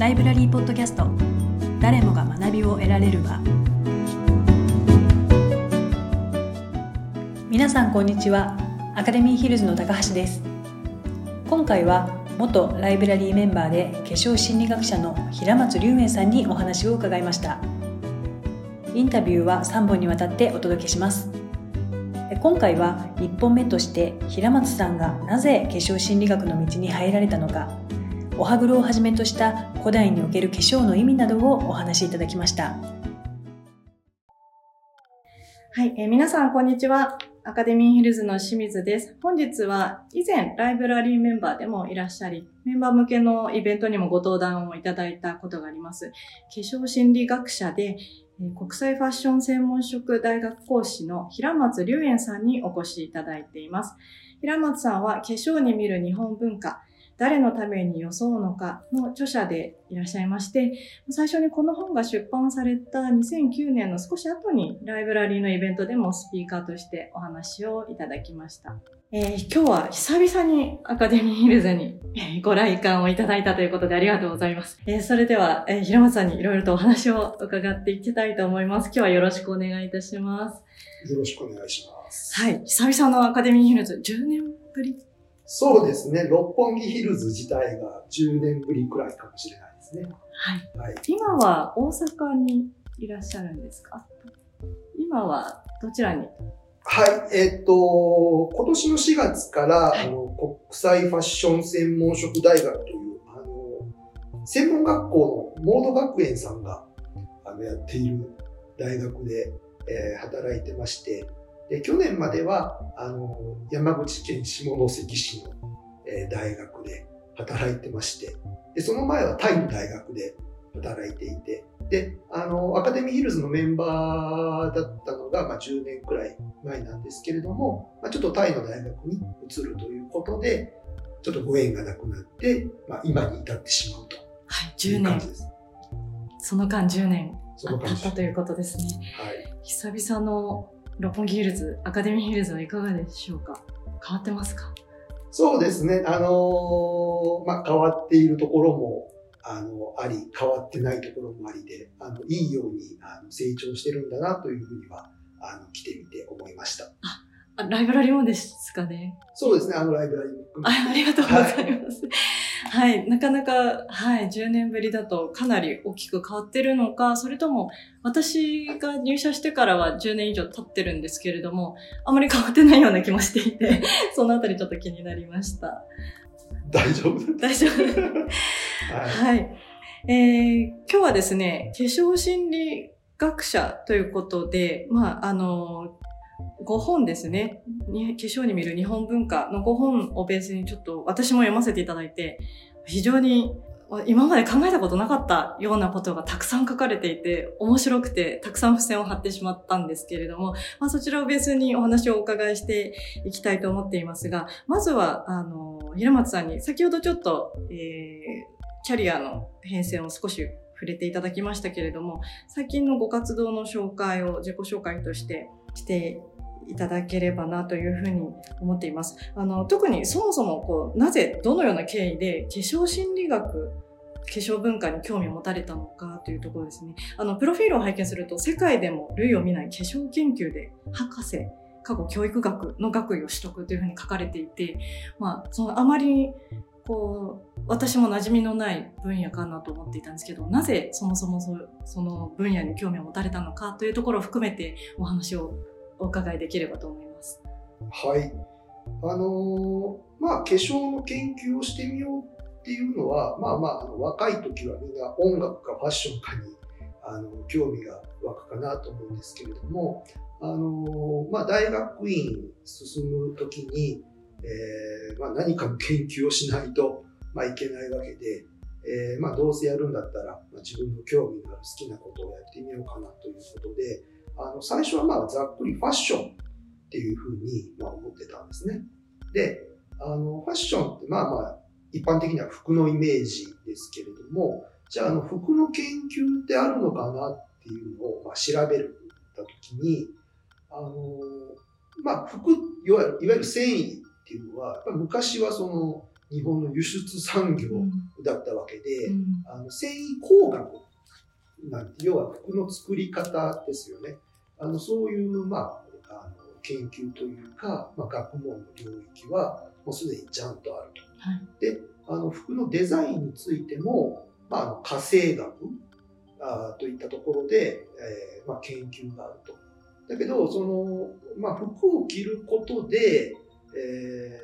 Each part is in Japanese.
ライブラリーポッドキャスト。誰もが学びを得られる場。皆さんこんにちは。アカデミーヒルズの高橋です。今回は元ライブラリーメンバーで化粧心理学者の平松龍明さんにお話を伺いました。インタビューは3本にわたってお届けします。今回は1本目として平松さんがなぜ化粧心理学の道に入られたのか。お歯黒をはじめとした古代における化粧の意味などをお話しいただきました。はい、えー、皆さんこんにちは。アカデミーヒルズの清水です。本日は以前ライブラリーメンバーでもいらっしゃりメンバー向けのイベントにもご登壇をいただいたことがあります。化粧心理学者で国際ファッション専門職大学講師の平松隆園さんにお越しいただいています。平松さんは化粧に見る日本文化、誰のために装うのかの著者でいらっしゃいまして、最初にこの本が出版された2009年の少し後にライブラリーのイベントでもスピーカーとしてお話をいただきました。えー、今日は久々にアカデミーヒルズにご来館をいただいたということでありがとうございます。えー、それでは、えー、平松さんにいろいろとお話を伺っていきたいと思います。今日はよろしくお願いいたします。よろしくお願いします。はい。久々のアカデミーヒルズ、10年ぶりそうですね。六本木ヒルズ自体が10年ぶりくらいかもしれないですね。はい。はい、今は大阪にいらっしゃるんですか？今はどちらに？はい、えっ、ー、と、今年の4月から、はい、あの国際ファッション専門職大学という、あの、専門学校のモード学園さんがあのやっている大学で、えー、働いてまして、で去年まではあの山口県下関市の、えー、大学で働いてましてで、その前はタイの大学で働いていて、で、あの、アカデミーヒルズのメンバーだったのが、まあ、10年くらい前なんですけれども、まあ、ちょっとタイの大学に移るということで、ちょっとご縁がなくなって、まあ、今に至ってしまうとはい、10年。その間10年経ったということですね。はい。久々の六本木ヒルズ、アカデミーヒルズはいかがでしょうか？変わってますか？そうですね。あのー、まあ、変わっているところもあの、あり、変わってないところもありで、あの、いいようにあの成長してるんだなというふうには、あの、来てみて思いました。あ、ライブラリもですかね？そうですね、あのライブラリもあ。ありがとうございます。はい、はい、なかなか、はい、10年ぶりだとかなり大きく変わってるのか、それとも、私が入社してからは10年以上経ってるんですけれども、あまり変わってないような気もしていて、そのあたりちょっと気になりました。大丈夫？大丈夫。はい、はい。えー、今日はですね、化粧心理学者ということで、まあ、あの、5本ですね。化粧に見る日本文化の5本をベースにちょっと私も読ませていただいて、非常に今まで考えたことなかったようなことがたくさん書かれていて、面白くて、たくさん付箋を貼ってしまったんですけれども、まあ、そちらをベースにお話をお伺いしていきたいと思っていますが、まずは、あの、平松さんに、先ほどちょっと、えー、キャリアの変遷を少し触れていただきましたけれども、最近のご活動の紹介を自己紹介としてしていただければなというふうに思っています。あの、特にそもそもこう、なぜ、どのような経緯で化粧心理学化粧文化に興味を持たれたのかというところですね。あの、プロフィールを拝見すると、世界でも類を見ない化粧研究で博士、過去教育学の学位を取得というふうに書かれていて、まあ、そのあまり、こう、私も馴染みのない分野かなと思っていたんですけど、なぜそもそもそその分野に興味を持たれたのかというところを含めてお話をお伺いできればと思います。はい。あのー、まあ、化粧の研究をしてみようっていうのは、まあまあ、あの若い時はみんな音楽かファッションかにあの興味が湧くかなと思うんですけれども、あのまあ、大学院進む時に、えーまあ、何かの研究をしないと、まあ、いけないわけで、えーまあ、どうせやるんだったら、まあ、自分の興味のある好きなことをやってみようかなということで、あの最初はまあざっくりファッションっていうふうにまあ思ってたんですね。で、あのファッションってまあまあ一般的には服のイメージですけれども、じゃああの服の研究ってあるのかなっていうのをまあ調べるた時に、あのまあ服、いわゆる繊維っていうのは、昔はその日本の輸出産業だったわけで、うんあの繊維工学なんて要は服の作り方ですよね。あのそういう、まあ、あの研究というか、まあ、学問の領域はもうすでにちゃんとあると。はいであの服のデザインについても、まあ、あの化成学あーといったところで、えーまあ、研究があると。だけどその、まあ、服を着ることで、え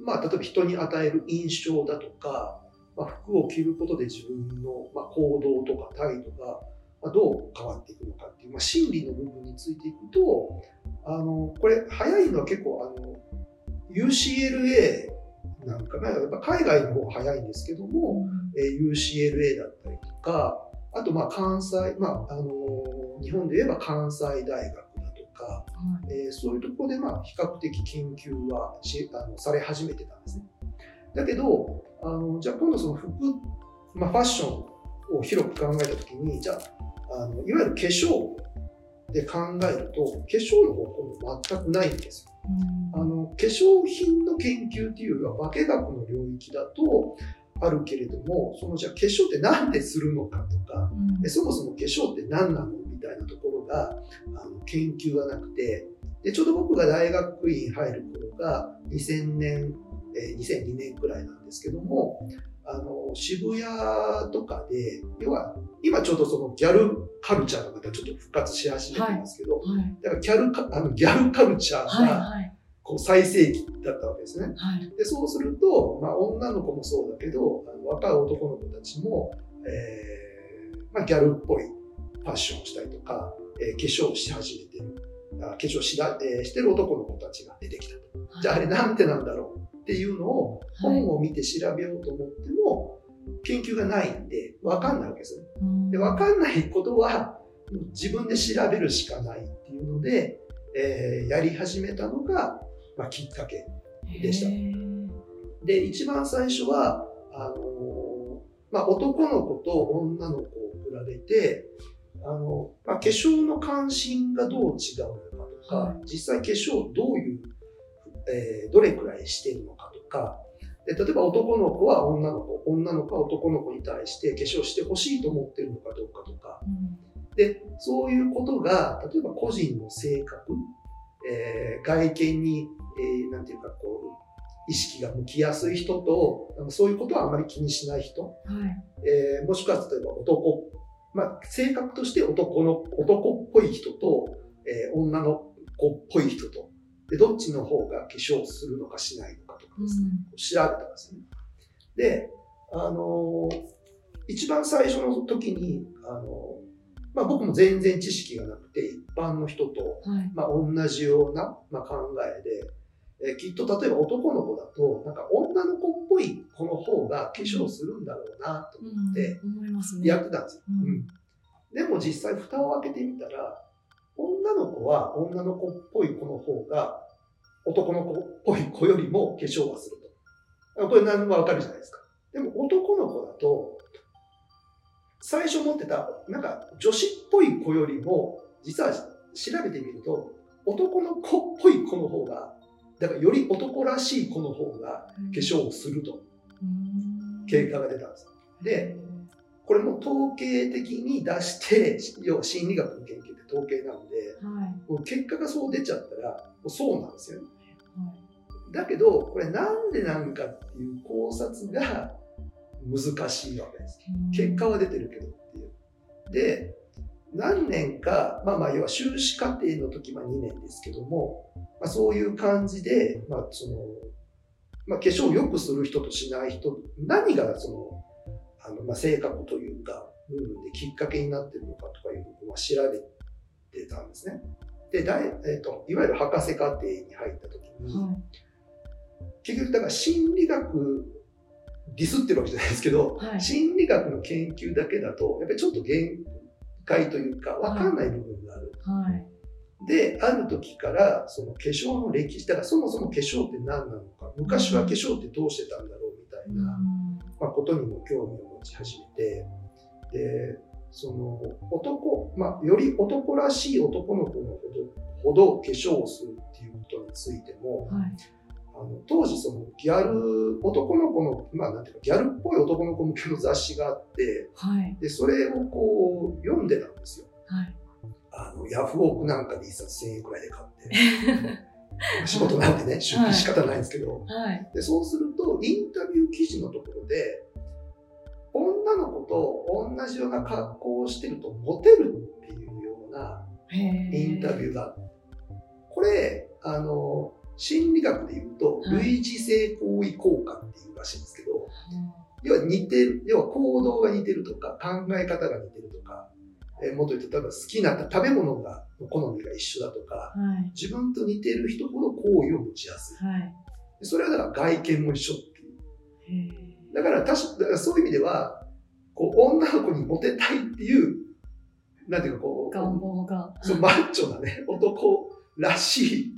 ーまあ、例えば人に与える印象だとか、まあ、服を着ることで自分の、まあ、行動とか態度が、まあ、どう変わっていくのかっていう、まあ、心理の部分についていくとあのこれ早いのは結構あの UCLA なんかがやっぱ海外の方が早いんですけども、えー UCLA だったりとかあとまあ関西、まああのー日本で言えば関西大学だとか、はい。えーそういうところでまあ比較的研究はしあのされ始めてたんですね。だけどあのじゃあ今度その服、まあ、ファッションを広く考えた時にじゃああのいわゆる化粧で考えると化粧の方向全くないんですよ。あの化粧品の研究っていうよりは化学の領域だとあるけれどもそのじゃあ化粧って何でするのかとかうんでそもそも化粧って何なのみたいなところがあの研究がなくてでちょうど僕が大学院入る頃が2000年、えー2002年くらいなんですけどもあの渋谷とかで要は今ちょうどそのギャルカルチャーがまたちょっと復活し始めてますけど、はい。だからギャルカあのギャルカルチャーはいがはい。こう最盛期だったわけですね。はい。でそうすると、まあ、女の子もそうだけどあの若い男の子たちも、えーまあ、ギャルっぽいファッションをしたりとか、えー化粧をし始めてる。あ化粧しだ、えーしてる男の子たちが出てきたと。じゃああれなんてなんだろうっていうのを本を見て調べようと思っても、研究がないんで分かんないわけですよ。ね。うん。で分かんないことは自分で調べるしかないっていうので、えーやり始めたのが、まあ、きっかけでした。で一番最初はあのーまあ、男の子と女の子を比べてあの、まあ、化粧の関心がどう違うのかとか、は実際化粧をどういう、えーどれくらいしてるのかとか。で例えば男の子は女の子女の子は男の子に対して化粧してほしいと思ってるのかどうかとか。うん。でそういうことが例えば個人の性格、えー外見に、えーなんていうかこう意識が向きやすい人とそういうことはあまり気にしない人、はい。えーもしくは例えば男、まあ、性格として男の男っぽい人と、えー女の子っぽい人とでどっちの方が化粧するのかしないのかとかですね、調べたんですね。で、あのー一番最初の時に、あのーまあ、僕も全然知識がなくて一般の人と、はい。まあ、同じような、まあ、考えで、えーきっと例えば男の子だとなんか女の子っぽい子の方が化粧するんだろうなと思ってやってたんですよ。うん。うん。でも実際蓋を開けてみたら女の子は女の子っぽい子の方が男の子っぽい子よりも化粧はすると。あこれ何もわかるじゃないですか。でも男の子だと最初持ってたなんか女子っぽい子よりも実は調べてみると男の子っぽい子の方がだからより男らしい子の方が化粧をするとうん結果が出たんです。でこれも統計的に出して要は心理学の研究って統計なんではいもう結果がそう出ちゃったらもうそうなんですよね。はいだけどこれなんでなんかっていう考察が難しいわけです。結果は出てるけどっていう。で何年か、まあまあ要は修士課程の時は2年ですけども、まあ、そういう感じで、まあそのまあ、化粧を良くする人としない人何がそのあの、まあ、性格というか部分できっかけになってるのかとかいうのを調べてたんですね。で大、えー、といわゆる博士課程に入った時に、はい結局だから心理学ディスってるわけじゃないですけど、はい心理学の研究だけだとやっぱりちょっと限界というか分かんない部分がある。はいである時からその化粧の歴史だからそもそも化粧って何なのか昔は化粧ってどうしてたんだろうみたいな、まあ、ことにも興味を持ち始めてでその男、まあ、より男らしい男の子のほどほど化粧をするっていうことについてもはいああの当時そのギャル男の子の、まあ、なんていうかギャルっぽい男の子向けの雑誌があって、はい。でそれをこう読んでたんですよ。はい。あのヤフオクなんかで一冊1000円くらいで買って。仕事なんでね、出費仕方ないんですけど、はい。でそうするとインタビュー記事のところで女の子と同じような格好をしてるとモテるっていうような。インタビューがこれあの心理学で言うとはい類似性行為効果っていうらしいんですけど、う要は似てる要は行動が似てるとか考え方が似てるとか、えーもっと言うと例えば好きな食べ物がの好みが一緒だとかんはい。自分と似てる人ほど好意を持ちやすいはい。でそれはだから外見も一緒っていう。だからだからそういう意味ではこう女の子にモテたいっていうなんていうかこう願望が。そうマッチョなね男らしい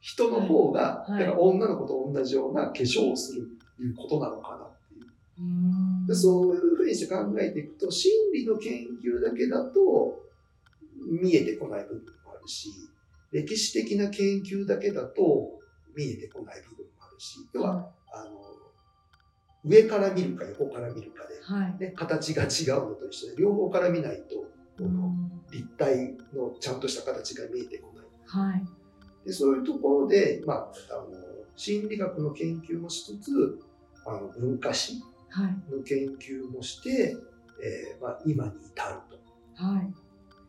人の方が、はい。はい。だから女の子と同じような化粧をするっていうことなのかなっていう。うでそういうふうにして考えていくと心理の研究だけだと見えてこない部分もあるし歴史的な研究だけだと見えてこない部分もあるし。要はあの上から見るか横から見るかで、はい。ね、形が違うのと一緒で両方から見ないとこのうん立体のちゃんとした形が見えてこない。はい。でそういうところで、まあ、あの心理学の研究もしつつあの文化史はい。の研究もして、えーまあ、今に至るはい。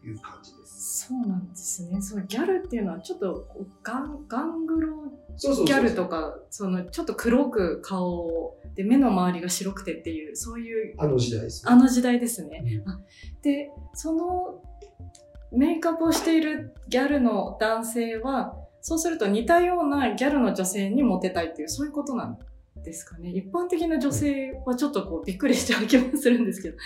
という感じです。そうなんですね。そう、ギャルっていうのはちょっとガン、ガングロギャルとか、そのちょっと黒く顔をで目の周りが白くてっていう、そういうあの時代ですね。あの時代ですね。うんあで、そのメイクアップをしているギャルの男性は、そうすると似たようなギャルの女性にモテたいっていう、そういうことなんですかね。一般的な女性はちょっとこうびっくりしちゃう気もするんですけど。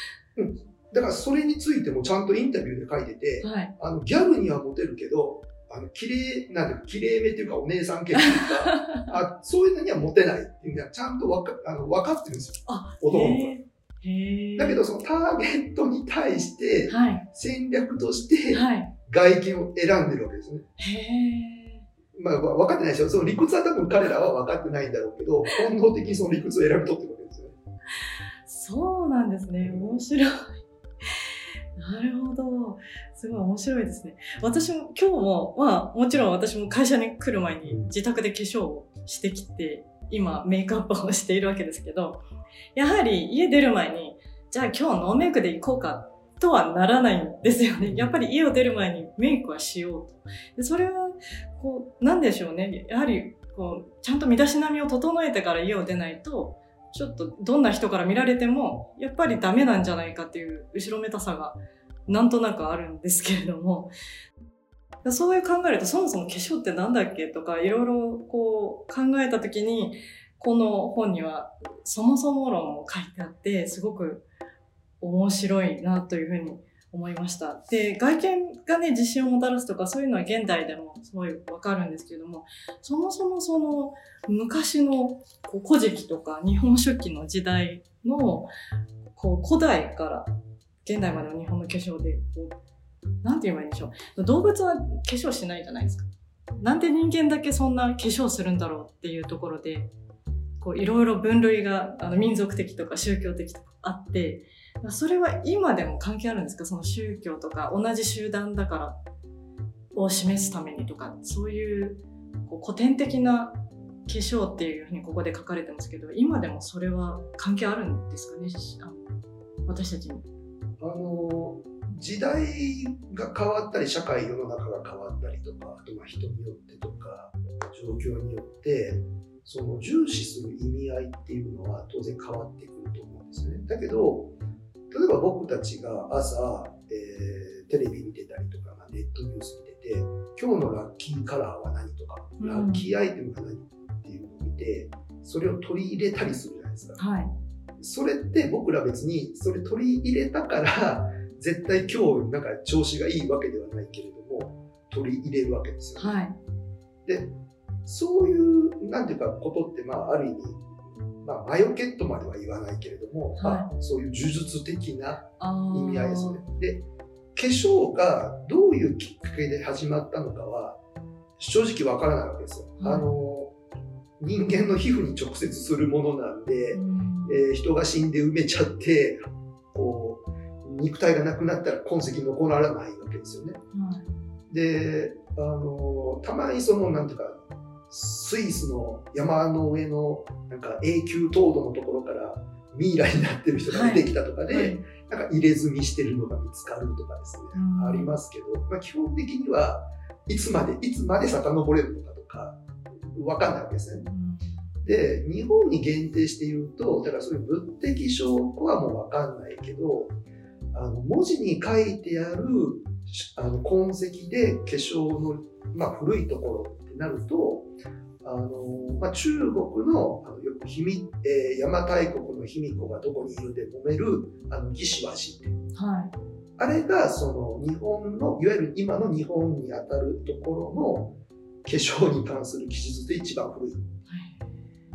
だからそれについてもちゃんとインタビューで書いてて、はい。あのギャルにはモテるけど、あの綺麗なん綺麗めっていうかお姉さん系っていうか、あそういうのにはモテないっていうのはちゃんとわかあの分かってるんですよ。あ、男の子だけどそのターゲットに対してはい。戦略としてはい。外見を選んでるわけですね。へまあ、わ分かってないですよ。その理屈は多分彼らは分かってないんだろうけど、本能的にその理屈を選び取ってるわけですよね。ーそうなんですね。面白い。なるほど。すごい面白いですね。私も今日も、まあもちろん私も会社に来る前にうん自宅で化粧をしてきて、今メイクアップをしているわけですけど、やはり家出る前に、じゃあ今日ノーメイクで行こうかとはならないんですよね。やっぱり家を出る前にメイクはしようと。でそれは、こう、なんでしょうね。やはり、こう、ちゃんと身だしなみを整えてから家を出ないと、ちょっとどんな人から見られても、やっぱりダメなんじゃないかっていう後ろめたさがなんとなくあるんですけれども、そういう考えるとそもそも化粧ってなんだっけとかいろいろこう考えたときに、この本にはそもそも論も書いてあって、すごく面白いなというふうに思いました。で、外見がね、自信をもたらすとかそういうのは現代でもすごいわかるんですけれども、そもそもその昔のこう古事記とか日本書紀の時代のこう古代から現代までの日本の化粧でこうなんて言えばいいんでしょう動物は化粧しないじゃないですかなんで人間だけそんな化粧するんだろうっていうところでこういろいろ分類があの民族的とか宗教的とかあってそれは今でも関係あるんですか？その宗教とか同じ集団だからを示すためにとかそういうこう古典的な化粧っていうふうにここで書かれてますけど今でもそれは関係あるんですかね？私たちに。あの時代が変わったり社会世の中が変わったりとかあとまあ人によってとか状況によってその重視する意味合いっていうのは当然変わってくると思うんですね。だけど例えば僕たちが朝、えーテレビ見てたりとか、まあ、ネットニュース見てて今日のラッキーカラーは何とか、うんラッキーアイテムが何っていうのを見てそれを取り入れたりするじゃないですか。はい。それって僕ら別にそれ取り入れたから 絶対今日なんか調子がいいわけではないけれども取り入れるわけですよ、ねはい。でそういうなんていうかことってまあある意味まあ魔除けとまでは言わないけれども、はいまあ、そういう呪術的なあ意味合いですね。で化粧がどういうきっかけで始まったのかは正直わからないわけですよ。はいあの人間の皮膚に直接するものなんで、えー、人が死んで埋めちゃってこう肉体がなくなったら痕跡残らないわけですよね。であのたまにそのなんていうかスイスの山の上のなんか永久凍土のところからミイラになってる人が出てきたとかで、はい。はい、なんか入れ墨してるのが見つかるとかですね、うん、ありますけど、まあ、基本的にはいつまでいつまで遡れるのかとか分かんないわけですね。うん、で日本に限定して言うとだからそういう物的証拠はもう分かんないけどあの文字に書いてあるあの痕跡で化粧の、まあ、古いところなるとあの、まあ、中国のあのよく卑弥、えー、邪馬台国の卑弥呼がどこにいるで揉めるあの義士和人、はい、あれがその日本のいわゆる今の日本にあたるところの化粧に関する記述で一番古い。は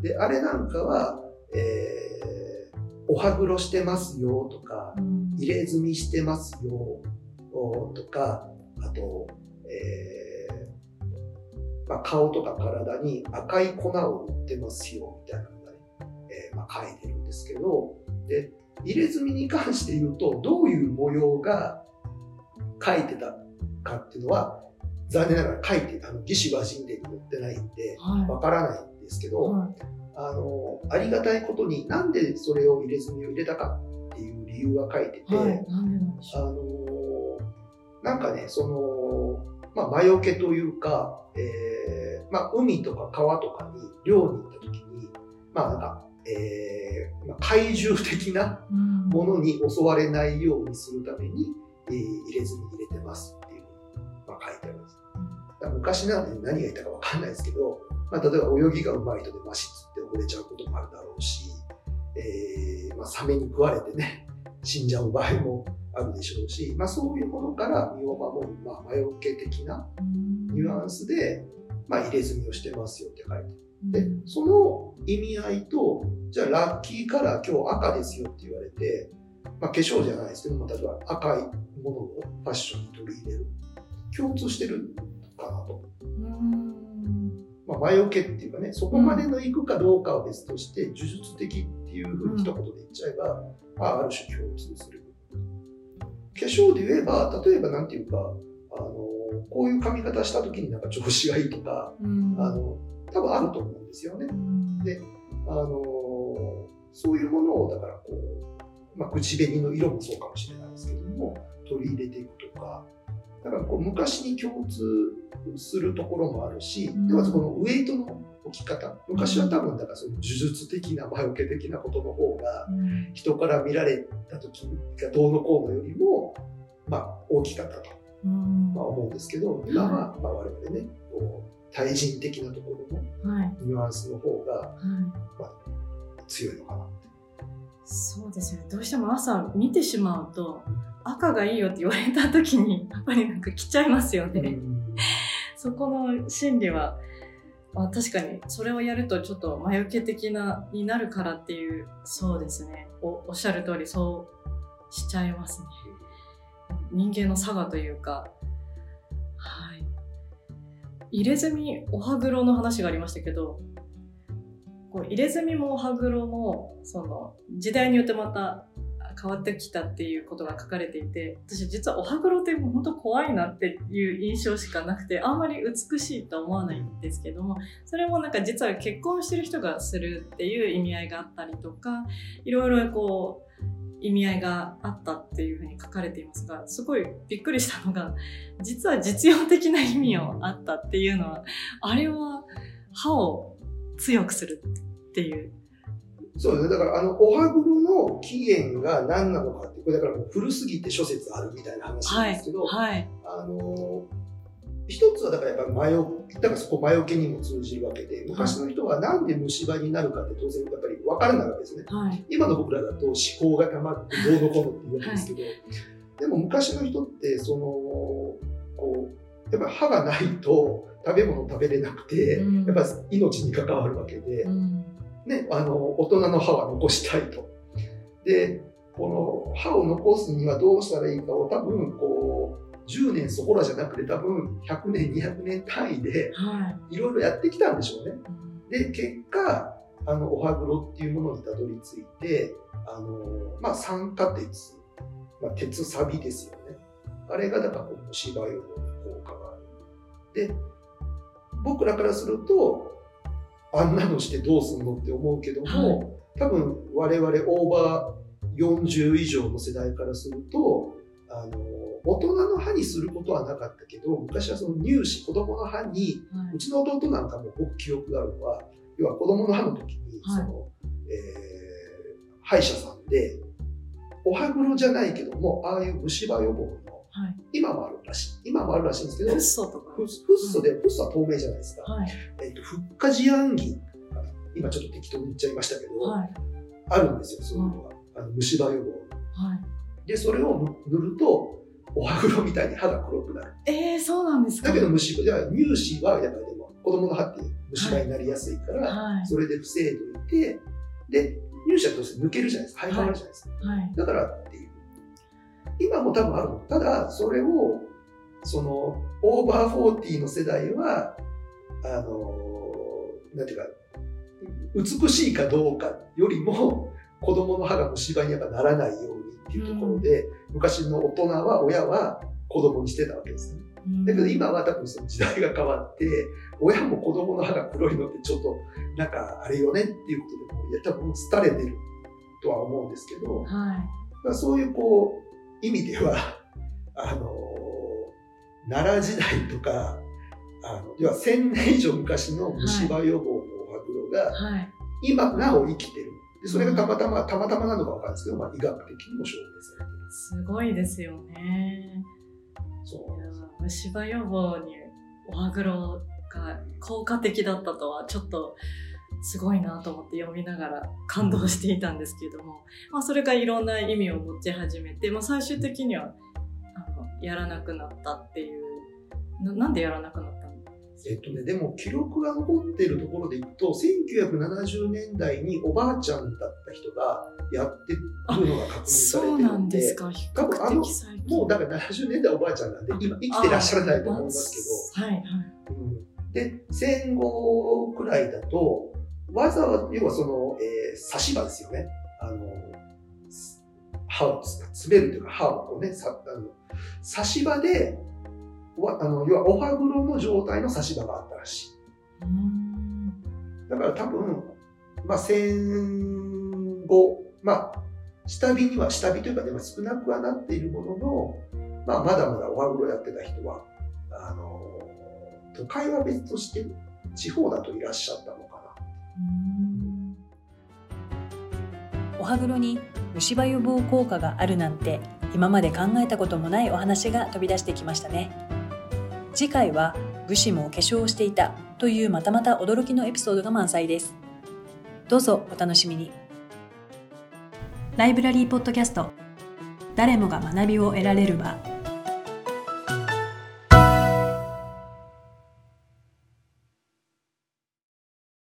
い、であれなんかは、えー、お歯黒してますよとか、うん、入れ墨してますよとかあと、えーまあ、顔とか体に赤い粉を塗ってますよみたいなのがね、えーまあ、書いてるんですけどで入れ墨に関して言うとどういう模様が書いてたかっていうのは残念ながら書いてあの義士和人伝に載ってないんでわからないんですけど、はい、あのありがたいことになんでそれを入れ墨を入れたかっていう理由が書いてて、はい、あのなんかね、その、まあ、魔除けというか、えー、まあ、海とか川とかに漁に行った時に、まあ、なんか、えー、まあ、怪獣的なものに襲われないようにするために、えー、入れずに入れてますっていう、まあ、書いてあるんです。昔なんで何が言ったかわかんないですけど、まあ、例えば泳ぎが上手い人でマシツって溺れちゃうこともあるだろうし、えー、まあ、サメに食われてね、死んじゃう場合もあるでしょうし、まあ、そういうものから身を守る、まあ、魔除け的なニュアンスで、まあ、入れ墨をしてますよって書いてでその意味合いとじゃあラッキーカラー今日赤ですよって言われて、まあ、化粧じゃないですけども例えば赤いものをファッションに取り入れる。共通してるかなと。まあ、魔除けっていうかねそこまでのいくかどうかは別として、呪術的いうふうに一言で言っちゃえば、あある種共通する。化粧で言えば、例えばなんていうか、あの、こういう髪型した時になんか調子がいいとか、うん、あの、多分あると思うんですよね。うん、で、あの、そういうものを、だからこう、まあ、口紅の色もそうかもしれないですけども、取り入れていくとか、だからこう昔に共通するところもあるし、うん、でまずこのウエイトの置き方昔は多分だからそういう呪術的な魔除け的なことの方が人から見られた時がどうのこうのよりもまあ大きかったと、まあ、思うんですけど今はまあ我々ねこう対人的なところのニュアンスの方がまあ強いのかなそうですよね。どうしても朝見てしまうと赤がいいよって言われた時にやっぱりなんか来ちゃいますよね。そこの心理はあ確かにそれをやるとちょっと魔除け的なになるからっていうそうですね。おおっしゃる通りそうしちゃいますね。人間の差がというか。はい。入れ墨お歯黒の話がありましたけどこう入れ墨もお歯黒もその時代によってまた変わってきたっていうことが書かれていて私実はお歯黒って本当怖いなっていう印象しかなくてあんまり美しいと思わないんですけどもそれもなんか実は結婚してる人がするっていう意味合いがあったりとかいろいろこう意味合いがあったっていうふうに書かれていますがすごいびっくりしたのが実は実用的な意味をあったっていうのはあれは歯を強くするっていうそうですね。だから、あの、お歯黒の起源が何なのかって、これだから古すぎて諸説あるみたいな話なんですけど、はいはい、あの、一つはだからやっぱ魔除だからそこ魔除けにも通じるわけで、昔の人はなんで虫歯になるかって当然やっぱり分からないわけですね。はい、今の僕らだと思考がたまってどうのこうのって言うわけですけど、でも昔の人って、その、こう、やっぱ歯がないと食べ物食べれなくて、うん、やっぱ命に関わるわけで、うんね、あの、大人の歯は残したいと。で、この歯を残すにはどうしたらいいかを多分、こう、10年そこらじゃなくて多分100年200年単位でいろいろやってきたんでしょうね。で、結果、あの、おはぐろっていうものにたどり着いて、あの、まあ、酸化鉄、まあ、鉄サビですよね。あれが、だから、虫歯予防に効果がある。で、僕らからすると、あんなのしてどうすんのって思うけども、はい、多分我々オーバー40以上の世代からすると、あの、大人の歯にすることはなかったけど、昔はその乳歯、子供の歯に、はい、うちの弟なんかも僕記憶があるのは、要は子供の歯の時に、その、はい、えー、歯医者さんで、お歯黒じゃないけども、ああいう虫歯予防の、はい、今もあるらしい。今もあるらしいんですけど、フッ素とか。フッ素で、フッ素は透明じゃないですか。はい、えっ、と、フッ化ジアンギン今ちょっと適当に言っちゃいましたけど、はい、あるんですよ、そういうのが。あの虫歯予防。はい、で、それを塗ると、お歯黒みたいに歯が黒くなる。ええー、そうなんですか？だけど虫歯、じゃあ乳歯はやっぱりでも子供の歯って虫歯になりやすいから、はい、それで防いでいて、で、乳歯として抜けるじゃないですか。肺があるじゃないですか。はい、だからっていう。今も多分あるの。ただ、それを、その、オーバーフォーティーの世代は、あの、なんていうか、美しいかどうかよりも、子供の歯が虫歯にやっぱならないようにっていうところで、うん、昔の大人は、親は子供にしてたわけですね。だけど今は多分その時代が変わって、親も子供の歯が黒いのってちょっとなんかあれよねっていうことでも、いや多分廃れてるとは思うんですけど、はい、そういうこう意味では、あの、奈良時代とか、あの要は1000年以上昔の虫歯予防のお歯黒が、今なお生きてる。でそれがたまたま、たまたまなのかわかんないですけど、まあ、医学的にも証明されてる。すごいですよね。そう虫歯予防にお歯黒が効果的だったとはちょっとすごいなと思って読みながら感動していたんですけども、まあ、それがいろんな意味を持ち始めて、まあ、最終的にはあのやらなくなったっていう。ななんでやらなくなったえっとね、でも記録が残っているところでいくと、1970年代におばあちゃんだった人がやってるのが確認されてるんで、多分あの、もうだから70年代おばあちゃんなんで、今生きてらっしゃらないと思いますけど、はいはい。うん、で、戦後くらいだと、わざわざ、要はその、えー、刺し歯ですよね。あの、歯を詰めるというか、歯をこうね、さあの刺し歯であの要はお歯黒の状態の差し歯があったらしい。だから多分、まあ、戦後、まあ、下火には下火というか、ね、少なくはなっているものの、まあ、まだまだお歯黒やってた人は、あの、都会は別として地方だといらっしゃったの歯黒に虫歯予防効果があるなんて今まで考えたこともないお話が飛び出してきましたね。次回は武士も化粧をしていたというまたまた驚きのエピソードが満載です。どうぞお楽しみに。ライブラリーポッドキャスト誰もが学びを得られる場